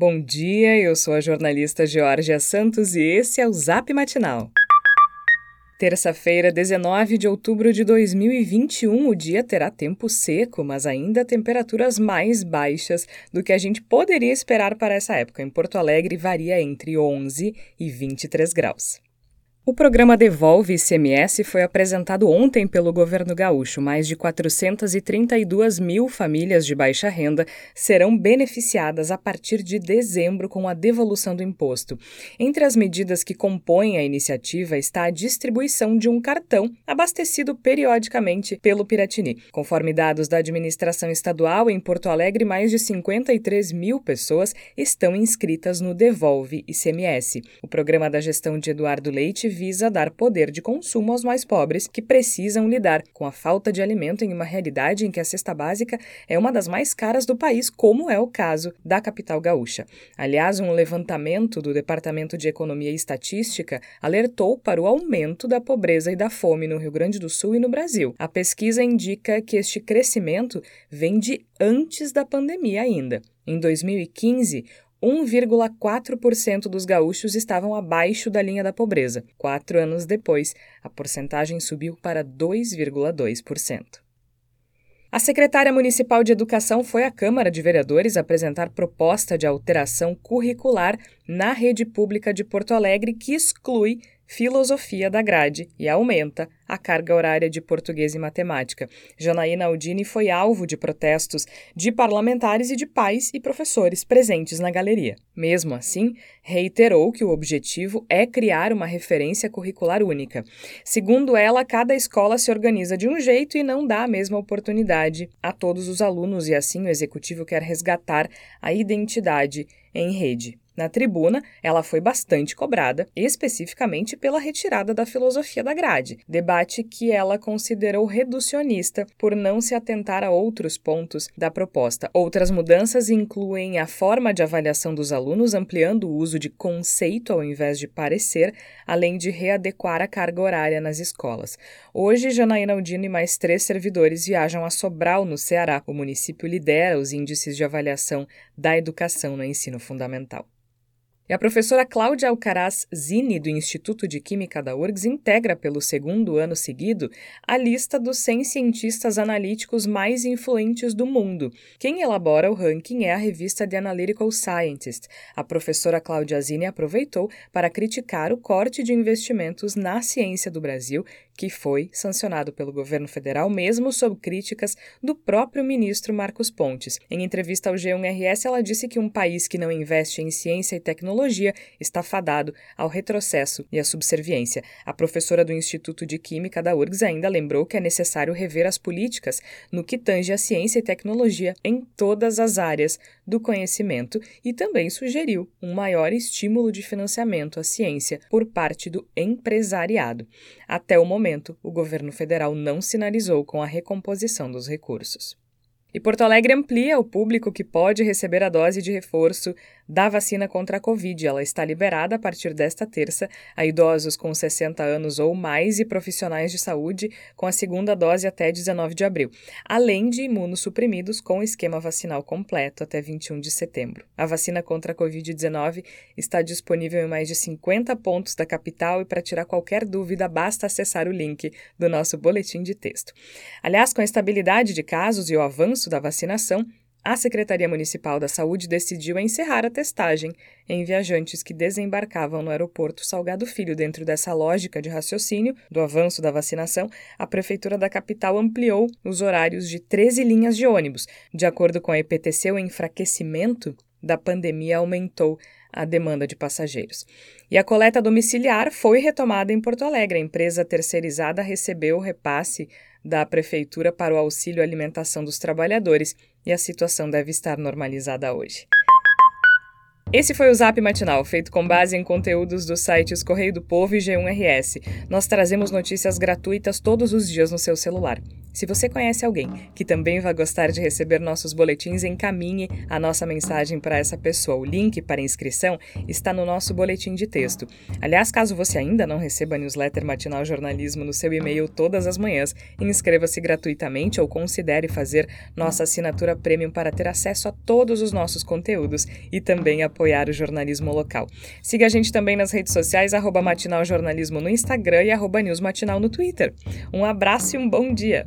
Bom dia, eu sou a jornalista Georgia Santos e esse é o Zap Matinal. Terça-feira, 19 de outubro de 2021, o dia terá tempo seco, mas ainda temperaturas mais baixas do que a gente poderia esperar para essa época. Em Porto Alegre, varia entre 11 e 23 graus. O programa Devolve ICMS foi apresentado ontem pelo governo gaúcho. Mais de 432 mil famílias de baixa renda serão beneficiadas a partir de dezembro com a devolução do imposto. Entre as medidas que compõem a iniciativa está a distribuição de um cartão abastecido periodicamente pelo Piratini. Conforme dados da administração estadual, em Porto Alegre, mais de 53 mil pessoas estão inscritas no Devolve ICMS. O programa da gestão de Eduardo Leite visa dar poder de consumo aos mais pobres que precisam lidar com a falta de alimento em uma realidade em que a cesta básica é uma das mais caras do país, como é o caso da capital gaúcha. Aliás, um levantamento do Departamento de Economia e Estatística alertou para o aumento da pobreza e da fome no Rio Grande do Sul e no Brasil. A pesquisa indica que este crescimento vem de antes da pandemia ainda. Em 2015, 1,4% dos gaúchos estavam abaixo da linha da pobreza. Quatro anos depois, a porcentagem subiu para 2,2%. A secretária municipal de Educação foi à Câmara de Vereadores apresentar proposta de alteração curricular na rede pública de Porto Alegre que exclui filosofia da grade e aumenta a carga horária de português e matemática. Janaína Aldini foi alvo de protestos de parlamentares e de pais e professores presentes na galeria. Mesmo assim, reiterou que o objetivo é criar uma referência curricular única. Segundo ela, cada escola se organiza de um jeito e não dá a mesma oportunidade a todos os alunos, e assim o executivo quer resgatar a identidade em rede. Na tribuna, ela foi bastante cobrada, especificamente pela retirada da filosofia da grade, debate que ela considerou reducionista por não se atentar a outros pontos da proposta. Outras mudanças incluem a forma de avaliação dos alunos, ampliando o uso de conceito ao invés de parecer, além de readequar a carga horária nas escolas. Hoje, Janaína Aldino e mais três servidores viajam a Sobral, no Ceará. O município lidera os índices de avaliação da educação no ensino fundamental. E a professora Cláudia Alcaraz Zini, do Instituto de Química da URGS, integra pelo segundo ano seguido a lista dos 100 cientistas analíticos mais influentes do mundo. Quem elabora o ranking é a revista The Analytical Scientist. A professora Cláudia Zini aproveitou para criticar o corte de investimentos na ciência do Brasil, que foi sancionado pelo governo federal, mesmo sob críticas do próprio ministro Marcos Pontes. Em entrevista ao G1RS, ela disse que um país que não investe em ciência e tecnologia tecnologia está fadado ao retrocesso e à subserviência. A professora do Instituto de Química da URGS ainda lembrou que é necessário rever as políticas no que tange a ciência e tecnologia em todas as áreas do conhecimento e também sugeriu um maior estímulo de financiamento à ciência por parte do empresariado. Até o momento, o governo federal não sinalizou com a recomposição dos recursos. E Porto Alegre amplia o público que pode receber a dose de reforço da vacina contra a Covid. Ela está liberada a partir desta terça a idosos com 60 anos ou mais e profissionais de saúde com a segunda dose até 19 de abril, além de imunossuprimidos com esquema vacinal completo até 21 de setembro. A vacina contra a Covid-19 está disponível em mais de 50 pontos da capital e para tirar qualquer dúvida basta acessar o link do nosso boletim de texto. Aliás, com a estabilidade de casos e o avanço da vacinação, a Secretaria Municipal da Saúde decidiu encerrar a testagem em viajantes que desembarcavam no aeroporto Salgado Filho. Dentro dessa lógica de raciocínio do avanço da vacinação, a Prefeitura da capital ampliou os horários de 13 linhas de ônibus. De acordo com a EPTC, o enfraquecimento da pandemia aumentou a demanda de passageiros. E a coleta domiciliar foi retomada em Porto Alegre. A empresa terceirizada recebeu o repasse da Prefeitura para o auxílio alimentação dos trabalhadores e a situação deve estar normalizada hoje. Esse foi o Zap Matinal, feito com base em conteúdos dos sites Correio do Povo e G1RS. Nós trazemos notícias gratuitas todos os dias no seu celular. Se você conhece alguém que também vai gostar de receber nossos boletins, encaminhe a nossa mensagem para essa pessoa. O link para inscrição está no nosso boletim de texto. Aliás, caso você ainda não receba a newsletter Matinal Jornalismo no seu e-mail todas as manhãs, inscreva-se gratuitamente ou considere fazer nossa assinatura premium para ter acesso a todos os nossos conteúdos e também apoiar o jornalismo local. Siga a gente também nas redes sociais, arroba Matinal Jornalismo no Instagram e arroba News Matinal no Twitter. Um abraço e um bom dia!